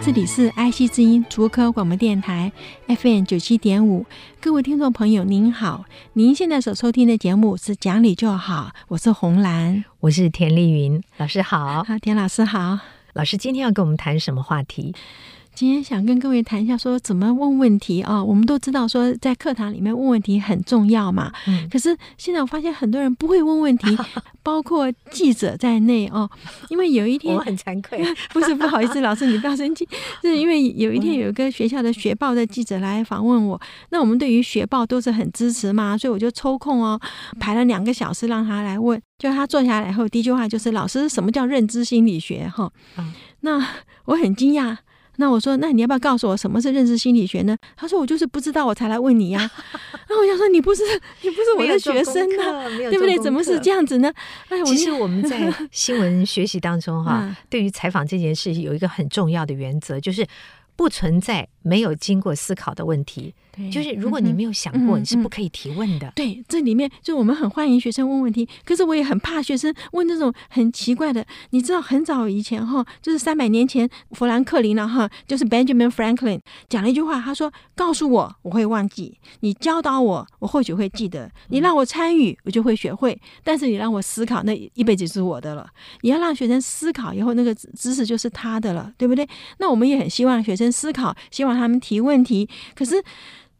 这里是爱惜之音竹科广播电台 FM 九七点五，各位听众朋友您好，您现在所收听的节目是《讲理就好》，我是红兰，我是田丽云，老师好，好，田老师好，老师今天要跟我们谈什么话题？今天想跟各位谈一下，说怎么问问题啊？我们都知道说在课堂里面问问题很重要嘛。嗯。可是现在我发现很多人不会问问题，包括记者在内哦。因为有一天我很惭愧，不是不好意思，老师你不要生气，是因为有一天有一个学校的学报的记者来访问我。那我们对于学报都是很支持嘛，所以我就抽空哦，排了两个小时让他来问。就他坐下来后，第一句话就是：“老师，什么叫认知心理学？”哈。那我很惊讶。那我说，那你要不要告诉我什么是认知心理学呢？他说，我就是不知道，我才来问你呀、啊。那我想说，你不是你不是我的学生呢、啊，对不对？怎么是这样子呢？哎，其实我们在新闻学习当中哈、啊，对于采访这件事有一个很重要的原则，就是不存在没有经过思考的问题。就是如果你没有想过，你是不可以提问的。对，这里面就我们很欢迎学生问问题，可是我也很怕学生问那种很奇怪的。你知道，很早以前哈，就是三百年前，富兰克林了哈，就是 Benjamin Franklin 讲了一句话，他说：“告诉我，我会忘记；你教导我，我或许会记得；你让我参与，我就会学会。但是你让我思考，那一辈子是我的了。你要让学生思考以后，那个知识就是他的了，对不对？那我们也很希望学生思考，希望他们提问题，可是。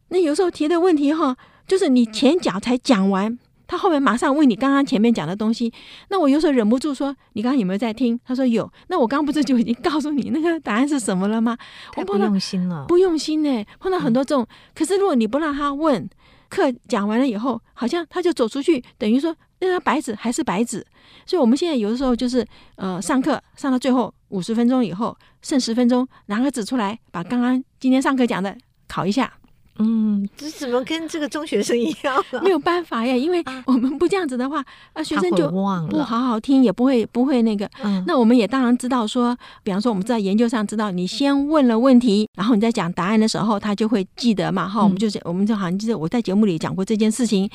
那有时候提的问题哈，就是你前脚才讲完，他后面马上问你刚刚前面讲的东西。那我有时候忍不住说：“你刚刚有没有在听？”他说有。那我刚刚不是就已经告诉你那个答案是什么了吗？我不用心了，不用心呢。碰到很多这种，可是如果你不让他问，课讲完了以后，好像他就走出去，等于说那张白纸还是白纸。所以我们现在有的时候就是呃，上课上到最后五十分钟以后，剩十分钟，拿个纸出来，把刚刚今天上课讲的考一下。嗯，这怎么跟这个中学生一样？没有办法呀，因为我们不这样子的话，啊，学生就不好好听，也不会不会那个。嗯，那我们也当然知道说，比方说我们在研究上知道，你先问了问题，然后你在讲答案的时候，他就会记得嘛。哈，我们就是我们就好像记得我在节目里讲过这件事情。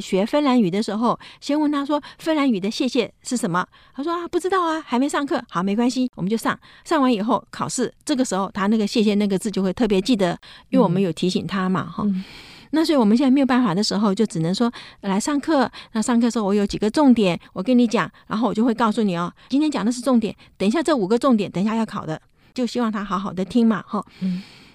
学芬兰语的时候，先问他说芬兰语的谢谢是什么？他说啊，不知道啊，还没上课。好，没关系，我们就上。上完以后考试，这个时候他那个谢谢那个字就会特别记得，因为我们有提醒他。嘛哈，那所以我们现在没有办法的时候，就只能说来上课。那上课的时候，我有几个重点，我跟你讲，然后我就会告诉你哦，今天讲的是重点。等一下这五个重点，等一下要考的，就希望他好好的听嘛哈。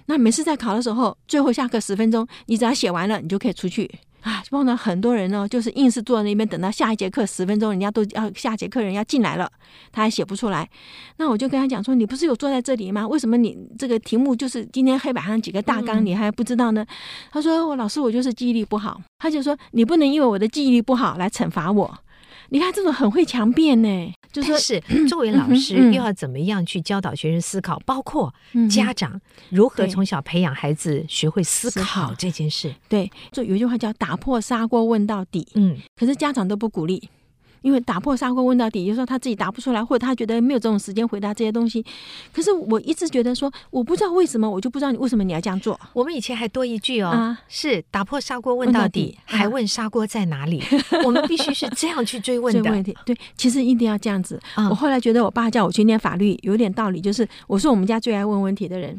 那每次在考的时候，最后下课十分钟，你只要写完了，你就可以出去。啊，碰到很多人呢，就是硬是坐在那边等到下一节课十分钟，人家都要下节课人要进来了，他还写不出来。那我就跟他讲说，你不是有坐在这里吗？为什么你这个题目就是今天黑板上几个大纲，你还不知道呢？嗯、他说，我老师我就是记忆力不好。他就说，你不能因为我的记忆力不好来惩罚我。你看这种很会强辩呢，就是 作为老师又要怎么样去教导学生思考，包括家长如何从小培养孩子学会思考这件事。对，就有一句话叫“打破砂锅问到底”。嗯，可是家长都不鼓励。因为打破砂锅问到底，有时候他自己答不出来，或者他觉得没有这种时间回答这些东西。可是我一直觉得说，我不知道为什么，我就不知道你为什么你要这样做。我们以前还多一句哦，啊、是打破砂锅问到底，还问砂锅在哪里？啊、我们必须是这样去追问的。问题对，其实一定要这样子。啊、我后来觉得我爸叫我去念法律有点道理，就是我是我们家最爱问问题的人。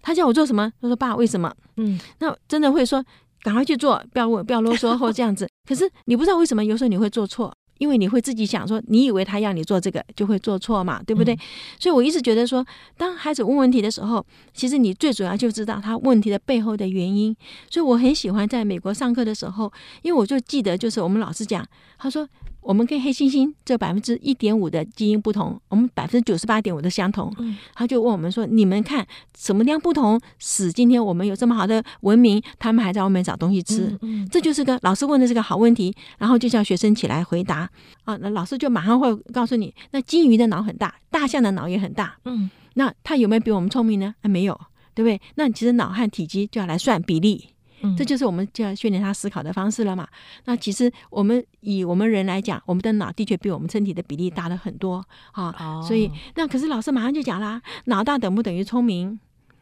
他叫我做什么？他说爸，为什么？嗯，那真的会说赶快去做，不要问，不要啰嗦或这样子。可是你不知道为什么，有时候你会做错。因为你会自己想说，你以为他要你做这个，就会做错嘛，对不对？所以我一直觉得说，当孩子问问题的时候，其实你最主要就知道他问题的背后的原因。所以我很喜欢在美国上课的时候，因为我就记得，就是我们老师讲，他说。我们跟黑猩猩这百分之一点五的基因不同，我们百分之九十八点五的相同。嗯，他就问我们说：“你们看什么样不同，使今天我们有这么好的文明，他们还在外面找东西吃？”嗯，嗯，这就是个老师问的是个好问题，然后就叫学生起来回答啊。那老师就马上会告诉你：那金鱼的脑很大，大象的脑也很大。嗯，那它有没有比我们聪明呢？啊，没有，对不对？那其实脑和体积就要来算比例。嗯，这就是我们就要训练他思考的方式了嘛。那其实我们以我们人来讲，我们的脑的确比我们身体的比例大了很多啊。哦、所以那可是老师马上就讲啦，脑大等不等于聪明？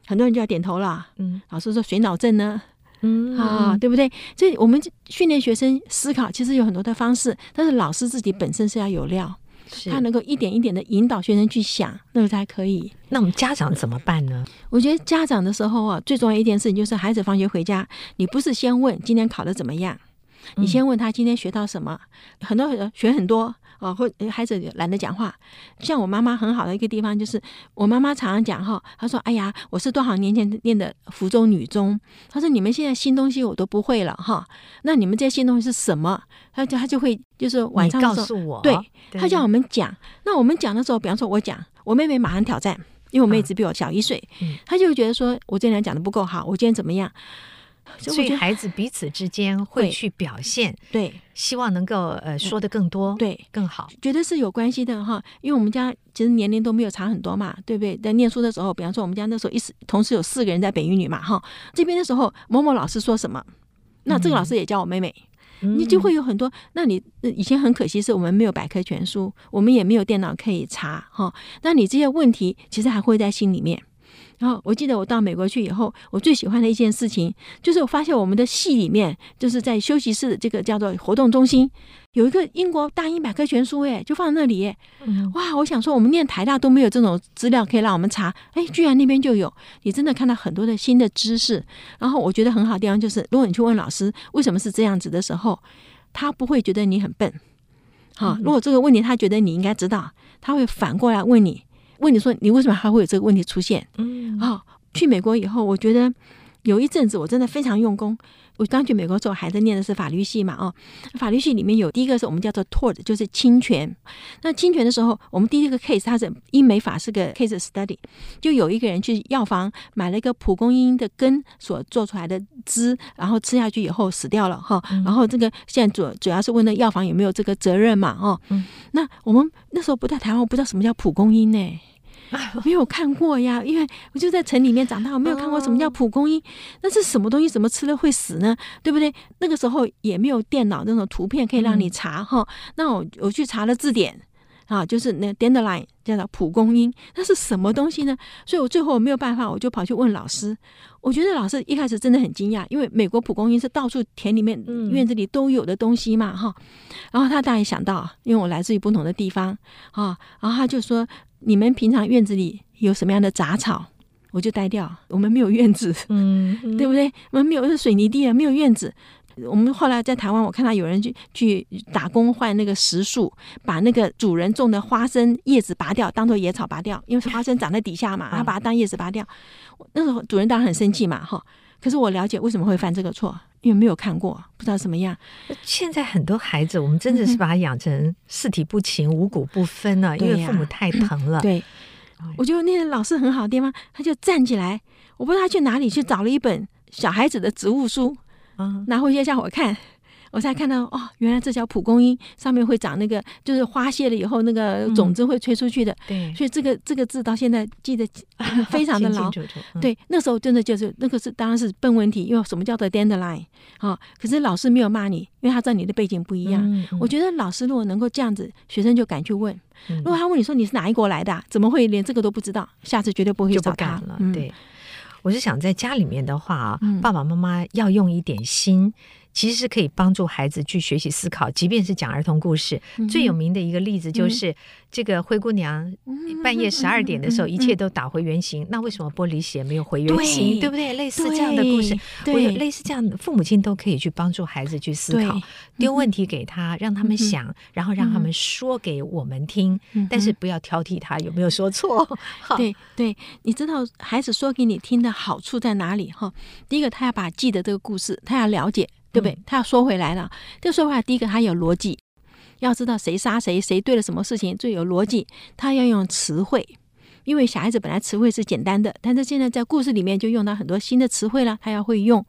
很多人就要点头了。嗯，老师说谁脑症呢？嗯啊，对不对？所以我们训练学生思考，其实有很多的方式，但是老师自己本身是要有料。他能够一点一点的引导学生去想，那个才可以。那我们家长怎么办呢？我觉得家长的时候啊，最重要一件事情就是孩子放学回家，你不是先问今天考的怎么样，你先问他今天学到什么。嗯、很多人学很多。哦，或孩子懒得讲话。像我妈妈很好的一个地方，就是我妈妈常常讲哈，她说：“哎呀，我是多少年前念的福州女中。”她说：“你们现在新东西我都不会了哈，那你们这些新东西是什么？”她就她就会就是晚上告诉我，对，她叫我们讲。那我们讲的时候，比方说我讲，我妹妹马上挑战，因为我妹只比我小一岁，她就觉得说我这两讲的不够好，我今天怎么样？所以孩子彼此之间会去表现，对，对希望能够呃说的更多，对，更好，觉得是有关系的哈。因为我们家其实年龄都没有差很多嘛，对不对？在念书的时候，比方说我们家那时候一同时有四个人在北语女嘛哈，这边的时候某某老师说什么，那这个老师也叫我妹妹，嗯、你就会有很多。那你以前很可惜是我们没有百科全书，我们也没有电脑可以查哈。那你这些问题其实还会在心里面。然后我记得我到美国去以后，我最喜欢的一件事情就是我发现我们的系里面，就是在休息室的这个叫做活动中心，有一个英国大英百科全书，哎，就放在那里，嗯，哇！我想说，我们念台大都没有这种资料可以让我们查，哎，居然那边就有，你真的看到很多的新的知识。然后我觉得很好的地方就是，如果你去问老师为什么是这样子的时候，他不会觉得你很笨，好，如果这个问题他觉得你应该知道，他会反过来问你。问你说，你为什么还会有这个问题出现？嗯，好，去美国以后，我觉得有一阵子我真的非常用功。我刚去美国时候还在念的是法律系嘛，哦，法律系里面有第一个是我们叫做 tort，就是侵权。那侵权的时候，我们第一个 case 它是英美法是个 case study，就有一个人去药房买了一个蒲公英的根所做出来的汁，然后吃下去以后死掉了，哈。然后这个现在主主要是问那药房有没有这个责任嘛，哦。那我们那时候不在台湾，我不知道什么叫蒲公英呢。我 没有看过呀，因为我就在城里面长大，我没有看过什么叫蒲公英。那是什么东西？怎么吃了会死呢？对不对？那个时候也没有电脑那种图片可以让你查哈。那我我去查了字典啊，就是那 dandelion 叫做蒲公英，那是什么东西呢？所以我最后我没有办法，我就跑去问老师。我觉得老师一开始真的很惊讶，因为美国蒲公英是到处田里面、院子里都有的东西嘛哈。然后他大概想到，因为我来自于不同的地方啊，然后他就说。你们平常院子里有什么样的杂草？我就呆掉。我们没有院子，嗯，嗯，对不对？我们没有是水泥地啊，没有院子。我们后来在台湾，我看到有人去去打工换那个石树，把那个主人种的花生叶子拔掉，当做野草拔掉，因为花生长在底下嘛，他把它当叶子拔掉。那时候主人当然很生气嘛，哈。可是我了解为什么会犯这个错。因为没有看过，不知道什么样。现在很多孩子，我们真的是 把他养成四体不勤、五谷不分了，因为父母太疼了。对，我觉得那个老师很好的地方，他就站起来，我不知道他去哪里去找了一本小孩子的植物书，拿回去让我看。我才看到哦，原来这叫蒲公英，上面会长那个，就是花谢了以后那个种子会吹出去的。对，所以这个这个字到现在记得 非常的牢。对，那时候真的就是那个是当然是笨问题，因为什么叫做 dandelion 啊？可是老师没有骂你，因为他知道你的背景不一样。我觉得老师如果能够这样子，学生就敢去问。如果他问你说你是哪一国来的，怎么会连这个都不知道？下次绝对不会找他了。对，我是想在家里面的话啊，爸爸妈妈要用一点心。其实是可以帮助孩子去学习思考，即便是讲儿童故事。嗯、最有名的一个例子就是这个灰姑娘，半夜十二点的时候，一切都打回原形。嗯、那为什么玻璃鞋没有回原形？对，对不对？类似这样的故事，我有类似这样的，父母亲都可以去帮助孩子去思考，丢问题给他，让他们想，嗯、然后让他们说给我们听。嗯、但是不要挑剔他有没有说错。对对，你知道孩子说给你听的好处在哪里？哈，第一个，他要把记得这个故事，他要了解。对不对？他要说回来了，这说回来，第一个他有逻辑，要知道谁杀谁，谁对了什么事情最有逻辑。他要用词汇，因为小孩子本来词汇是简单的，但是现在在故事里面就用到很多新的词汇了，他要会用，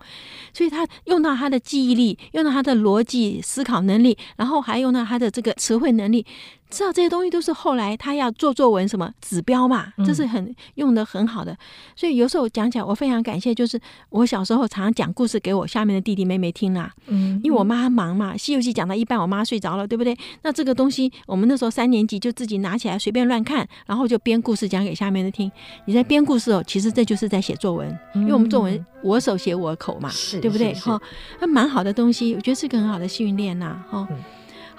所以他用到他的记忆力，用到他的逻辑思考能力，然后还用到他的这个词汇能力。知道这些东西都是后来他要做作文什么指标嘛，这是很用的很好的。所以有时候讲起来，我非常感谢，就是我小时候常常讲故事给我下面的弟弟妹妹听啦。嗯，因为我妈忙嘛，《西游记》讲到一半，我妈睡着了，对不对？那这个东西，我们那时候三年级就自己拿起来随便乱看，然后就编故事讲给下面的听。你在编故事哦，其实这就是在写作文，因为我们作文我手写我口嘛，是对不对？哈，那蛮好的东西，我觉得是个很好的训练呐，哈。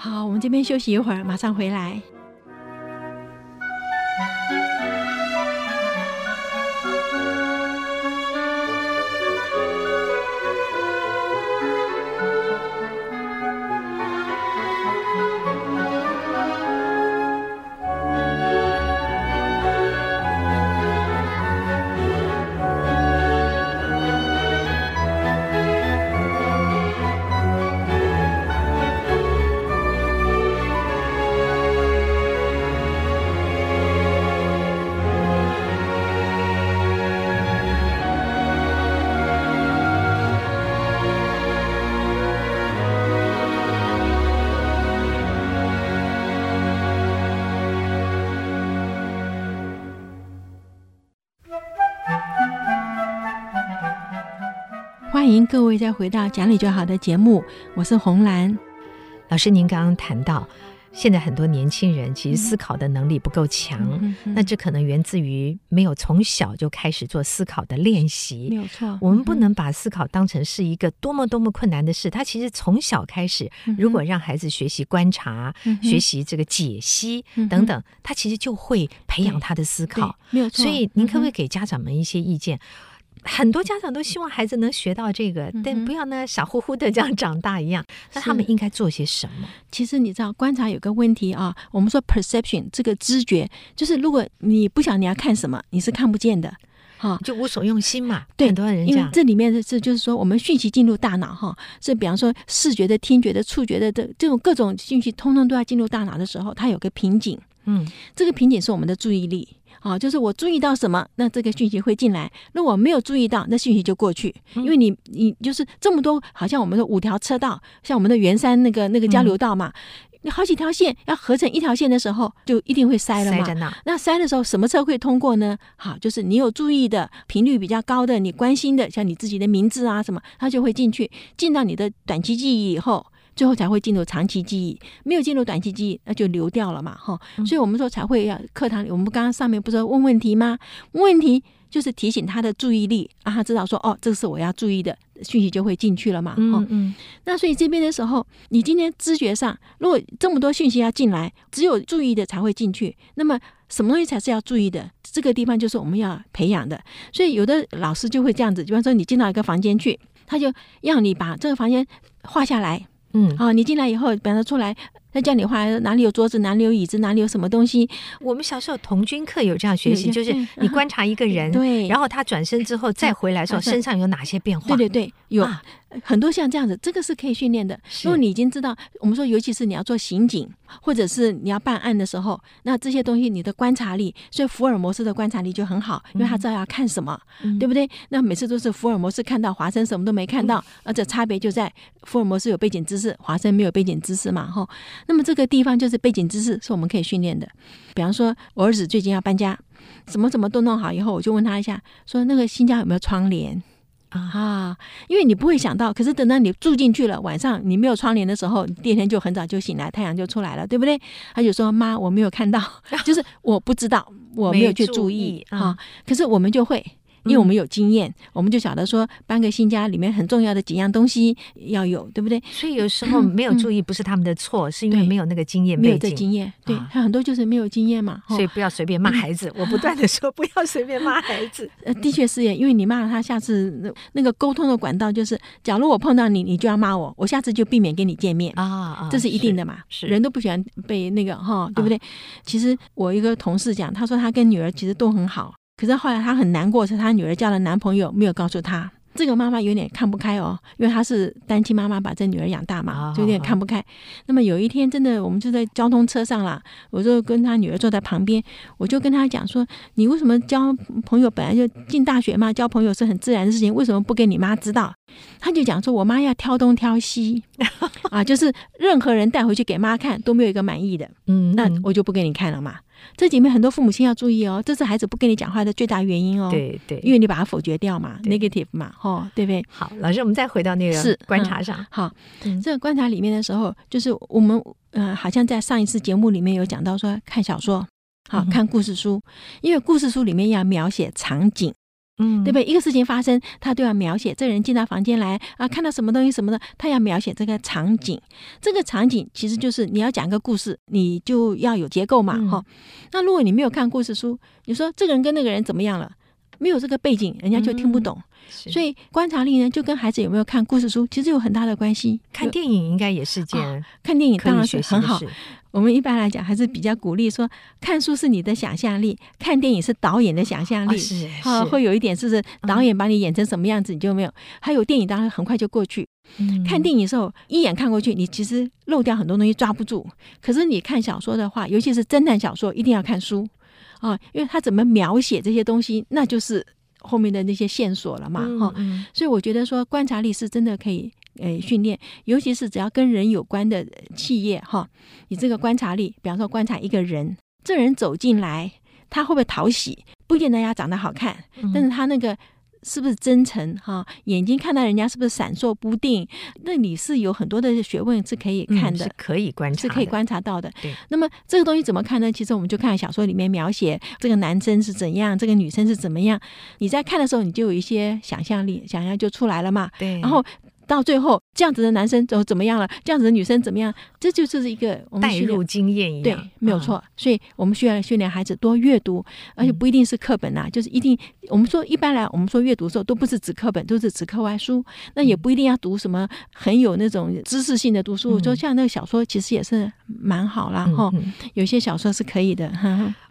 好，我们这边休息一会儿，马上回来。各位再回到讲理就好的节目，我是红兰老师。您刚刚谈到，现在很多年轻人其实思考的能力不够强，嗯、那这可能源自于没有从小就开始做思考的练习。没有错，我们不能把思考当成是一个多么多么困难的事。他其实从小开始，如果让孩子学习观察、嗯、学习这个解析等等，他其实就会培养他的思考。没有错，所以您可不可以给家长们一些意见？很多家长都希望孩子能学到这个，嗯、但不要呢傻乎乎的这样长大一样。那他们应该做些什么？其实你知道，观察有个问题啊，我们说 perception 这个知觉，就是如果你不想你要看什么，你是看不见的，哈，就无所用心嘛。对，很多人因为这里面的是就是说，我们讯息进入大脑哈，是比方说视觉的、听觉的、触觉的这这种各种讯息，通通都要进入大脑的时候，它有个瓶颈。嗯，这个瓶颈是我们的注意力。啊，就是我注意到什么，那这个讯息会进来；那我没有注意到，那讯息就过去。因为你，你就是这么多，好像我们的五条车道，像我们的圆山那个那个交流道嘛，你好几条线要合成一条线的时候，就一定会塞了嘛。塞那，那塞的时候，什么车会通过呢？好，就是你有注意的频率比较高的，你关心的，像你自己的名字啊什么，它就会进去，进到你的短期记忆以后。最后才会进入长期记忆，没有进入短期记忆，那就流掉了嘛，哈。所以我们说才会要课堂里，我们刚刚上面不是问问题吗？问题就是提醒他的注意力，让他知道说，哦，这是我要注意的讯息，就会进去了嘛，嗯嗯。那所以这边的时候，你今天知觉上，如果这么多讯息要进来，只有注意的才会进去，那么什么东西才是要注意的？这个地方就是我们要培养的。所以有的老师就会这样子，比方说你进到一个房间去，他就要你把这个房间画下来。嗯，啊，你进来以后，比方说出来。他叫你画哪里有桌子，哪里有椅子，哪里有什么东西。我们小时候童军课有这样学习，就是你观察一个人，对，然后他转身之后再回来的时候，身上有哪些变化？对对对，有很多像这样子，这个是可以训练的。如果你已经知道，我们说，尤其是你要做刑警，或者是你要办案的时候，那这些东西你的观察力，所以福尔摩斯的观察力就很好，因为他知道要看什么，对不对？那每次都是福尔摩斯看到华生什么都没看到，而这差别就在福尔摩斯有背景知识，华生没有背景知识嘛，哈。那么这个地方就是背景知识，是我们可以训练的。比方说，我儿子最近要搬家，什么什么都弄好以后，我就问他一下，说那个新家有没有窗帘啊？因为你不会想到，可是等到你住进去了，晚上你没有窗帘的时候，第二天就很早就醒来，太阳就出来了，对不对？他就说：“妈，我没有看到，就是我不知道，我没有去注意啊。”可是我们就会。因为我们有经验，嗯、我们就晓得说搬个新家里面很重要的几样东西要有，对不对？所以有时候没有注意不是他们的错，嗯、是因为没有那个经验，没有这经验。对，很多就是没有经验嘛。所以不要随便骂孩子。嗯、我不断的说不要随便骂孩子。呃，的确是耶，因为你骂了他，下次那那个沟通的管道就是，假如我碰到你，你就要骂我，我下次就避免跟你见面啊啊，这是一定的嘛。是，是人都不喜欢被那个哈，对不对？啊、其实我一个同事讲，他说他跟女儿其实都很好。可是后来她很难过，是她女儿交了男朋友，没有告诉她。这个妈妈有点看不开哦，因为她是单亲妈妈，把这女儿养大嘛，就有点看不开。哦、那么有一天，真的我们就在交通车上了，我就跟她女儿坐在旁边，我就跟她讲说：“你为什么交朋友本来就进大学嘛，交朋友是很自然的事情，为什么不给你妈知道？”她就讲说：“我妈要挑东挑西 啊，就是任何人带回去给妈看都没有一个满意的，嗯，那我就不给你看了嘛。”这里面很多父母亲要注意哦，这是孩子不跟你讲话的最大原因哦。对对，因为你把它否决掉嘛，negative 嘛，哦，对不对？好，老师，我们再回到那个是观察上。好，这个观察里面的时候，就是我们呃，好像在上一次节目里面有讲到说，看小说，好看故事书，因为故事书里面要描写场景。嗯，对不对？一个事情发生，他都要描写这个人进到房间来啊，看到什么东西什么的，他要描写这个场景。这个场景其实就是你要讲个故事，你就要有结构嘛，哈、嗯。那如果你没有看故事书，你说这个人跟那个人怎么样了？没有这个背景，人家就听不懂。嗯、所以观察力呢，就跟孩子有没有看故事书，其实有很大的关系。看电影应该也是件、哦，看电影当然是很好。我们一般来讲还是比较鼓励说，看书是你的想象力，看电影是导演的想象力。是啊，会有一点就是导演把你演成什么样子，你就没有。还有电影当然很快就过去。看电影的时候一眼看过去，你其实漏掉很多东西抓不住。可是你看小说的话，尤其是侦探小说，一定要看书啊，因为他怎么描写这些东西，那就是后面的那些线索了嘛。哈，所以我觉得说观察力是真的可以。诶，训练，尤其是只要跟人有关的企业哈，你这个观察力，比方说观察一个人，这人走进来，他会不会讨喜？不一定人家长得好看，但是他那个是不是真诚哈？眼睛看到人家是不是闪烁不定？那你是有很多的学问是可以看的，是可以观察，是可以观察到的。对。那么这个东西怎么看呢？其实我们就看小说里面描写这个男生是怎样，这个女生是怎么样。你在看的时候，你就有一些想象力，想象就出来了嘛。对。然后。到最后，这样子的男生怎怎么样了？这样子的女生怎么样？这就是一个我们带入经验一样，对，没有错。嗯、所以我们需要训练孩子多阅读，而且不一定是课本呐、啊，就是一定我们说一般来，我们说阅读的时候都不是指课本，都是指课外书。那也不一定要读什么很有那种知识性的读书。我说、嗯、像那个小说，其实也是蛮好啦。哈。有些小说是可以的。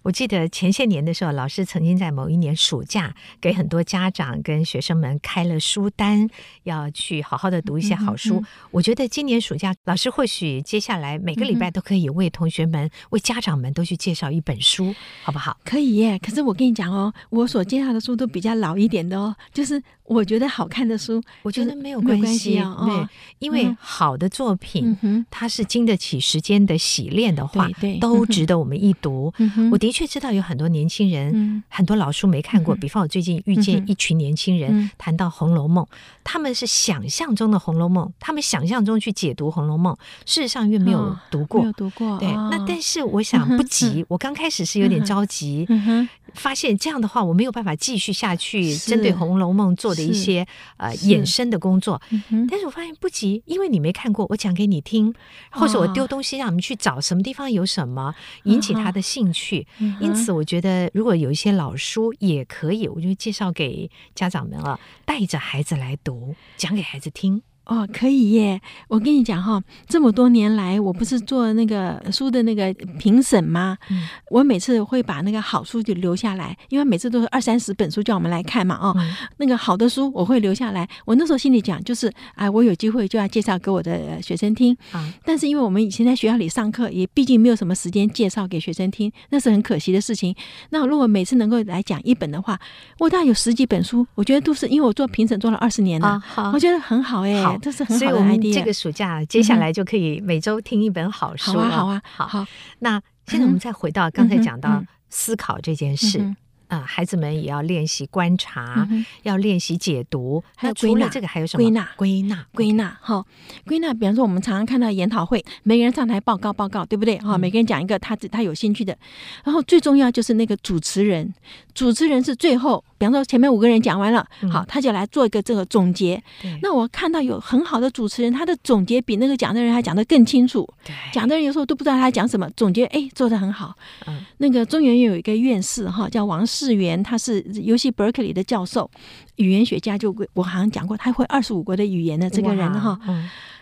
我记得前些年的时候，老师曾经在某一年暑假给很多家长跟学生们开了书单，要去好好的读一些好书。嗯嗯、我觉得今年暑假，老师或许接下来每个礼拜都可以为同学们、嗯、为家长们都去介绍一本书，好不好？可以耶。可是我跟你讲哦，我所介绍的书都比较老一点的哦，就是。我觉得好看的书，我觉得没有关系啊。对，因为好的作品，它是经得起时间的洗练的话，都值得我们一读。我的确知道有很多年轻人，很多老书没看过。比方我最近遇见一群年轻人，谈到《红楼梦》，他们是想象中的《红楼梦》，他们想象中去解读《红楼梦》，事实上又没有读过，没有读过。对，那但是我想不 急，我刚开始是有点着急，发现这样的话我没有办法继续下去，针对《红楼梦》做的。一些呃衍生的工作，但是我发现不急，因为你没看过，我讲给你听，或者我丢东西让你们去找什么地方有什么，引起他的兴趣。因此，我觉得如果有一些老书也可以，我就介绍给家长们啊，带着孩子来读，讲给孩子听。哦，可以耶！我跟你讲哈，这么多年来，我不是做那个书的那个评审吗？嗯、我每次会把那个好书就留下来，因为每次都是二三十本书叫我们来看嘛，哦，嗯、那个好的书我会留下来。我那时候心里讲，就是哎，我有机会就要介绍给我的学生听。嗯、但是因为我们以前在学校里上课，也毕竟没有什么时间介绍给学生听，那是很可惜的事情。那如果每次能够来讲一本的话，我大概有十几本书，我觉得都是因为我做评审做了二十年了，我觉得很好哎。这是很好的 idea，所以我们这个暑假接下来就可以每周听一本好书了。好啊，好啊，好。那现在我们再回到刚才讲到思考这件事。啊，孩子们也要练习观察，要练习解读。那除了这个，还有什么？归纳、归纳、归纳。哈，归纳。比方说，我们常常看到研讨会，每个人上台报告报告，对不对？哈，每个人讲一个他他有兴趣的。然后最重要就是那个主持人，主持人是最后。比方说，前面五个人讲完了，好，他就来做一个这个总结。那我看到有很好的主持人，他的总结比那个讲的人还讲得更清楚。讲的人有时候都不知道他讲什么，总结哎做得很好。那个中原有一个院士哈，叫王世元，他是 UC Berkeley 的教授，语言学家，就我好像讲过，他会二十五国的语言的这个人哈。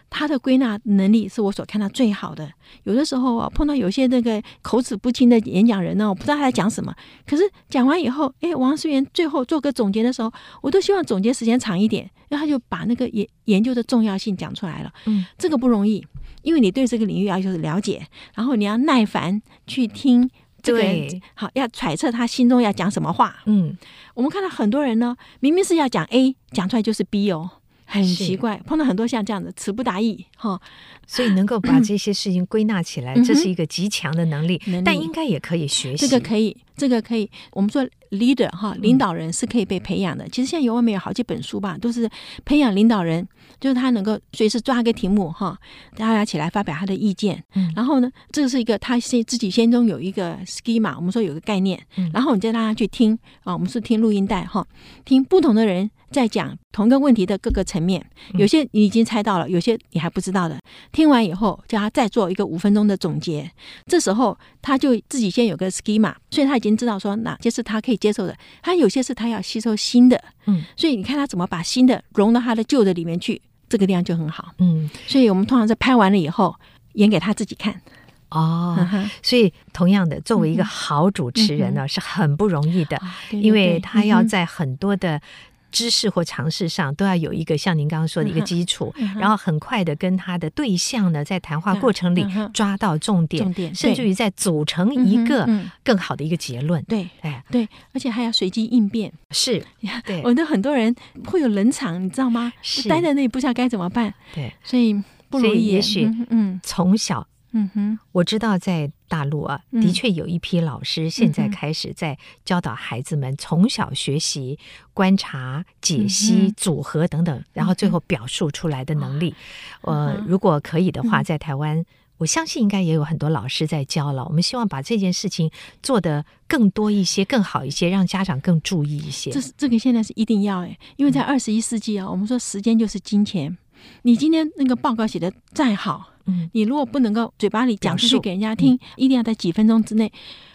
他的归纳能力是我所看到最好的。有的时候啊，碰到有些那个口齿不清的演讲人呢，我不知道他在讲什么。可是讲完以后，哎，王思源最后做个总结的时候，我都希望总结时间长一点，然后他就把那个研研究的重要性讲出来了。嗯，这个不容易，因为你对这个领域要求是了解，然后你要耐烦去听这个人，好，要揣测他心中要讲什么话。嗯，我们看到很多人呢，明明是要讲 A，讲出来就是 B 哦。很奇怪，碰到很多像这样的词不达意哈，所以能够把这些事情归纳起来，这是一个极强的能力，但应该也可以学习。这个可以，这个可以。我们说 leader 哈，领导人是可以被培养的。其实现在有外面有好几本书吧，都是培养领导人，就是他能够随时抓个题目哈，大家起来发表他的意见。然后呢，这是一个他先自己心中有一个 schema，我们说有个概念，然后你再让他去听啊，我们是听录音带哈，听不同的人。在讲同一个问题的各个层面，有些你已经猜到了，有些你还不知道的。听完以后，叫他再做一个五分钟的总结。这时候他就自己先有个 schema，所以他已经知道说哪些是他可以接受的，他有些是他要吸收新的。嗯，所以你看他怎么把新的融到他的旧的里面去，这个地方就很好。嗯，所以我们通常在拍完了以后演给他自己看。哦，所以同样的，作为一个好主持人呢，是很不容易的，因为他要在很多的。知识或尝试上都要有一个像您刚刚说的一个基础，然后很快的跟他的对象呢，在谈话过程里抓到重点，重点甚至于在组成一个更好的一个结论。对，哎，对，而且还要随机应变。是，对，我的很多人会有冷场，你知道吗？是，待在那里不知道该怎么办。对，所以不容易。也许，嗯，从小。嗯哼，我知道在大陆啊，的确有一批老师现在开始在教导孩子们从小学习观察、解析、组合等等，然后最后表述出来的能力。呃，如果可以的话，在台湾，我相信应该也有很多老师在教了。我们希望把这件事情做得更多一些、更好一些，让家长更注意一些。这是这个现在是一定要哎，因为在二十一世纪啊，我们说时间就是金钱。你今天那个报告写的再好。你如果不能够嘴巴里讲出去给人家听，一定要在几分钟之内。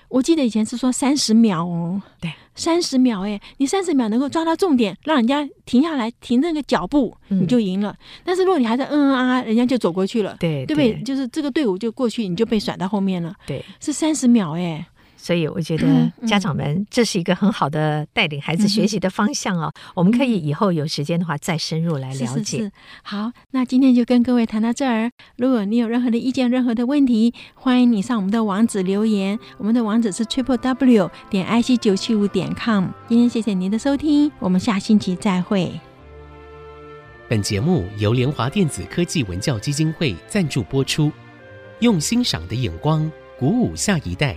我记得以前是说三十秒哦，对，三十秒哎，你三十秒能够抓到重点，让人家停下来停那个脚步，你就赢了。但是如果你还在嗯嗯啊啊，人家就走过去了，对，对不对？就是这个队伍就过去，你就被甩到后面了。对，是三十秒哎。所以我觉得家长们，这是一个很好的带领孩子学习的方向哦。我们可以以后有时间的话再深入来了解。是是是。好，那今天就跟各位谈到这儿。如果你有任何的意见、任何的问题，欢迎你上我们的网址留言。我们的网址是 triple w 点 i c 九七五点 com。今天谢谢您的收听，我们下星期再会。本节目由联华电子科技文教基金会赞助播出，用欣赏的眼光鼓舞下一代。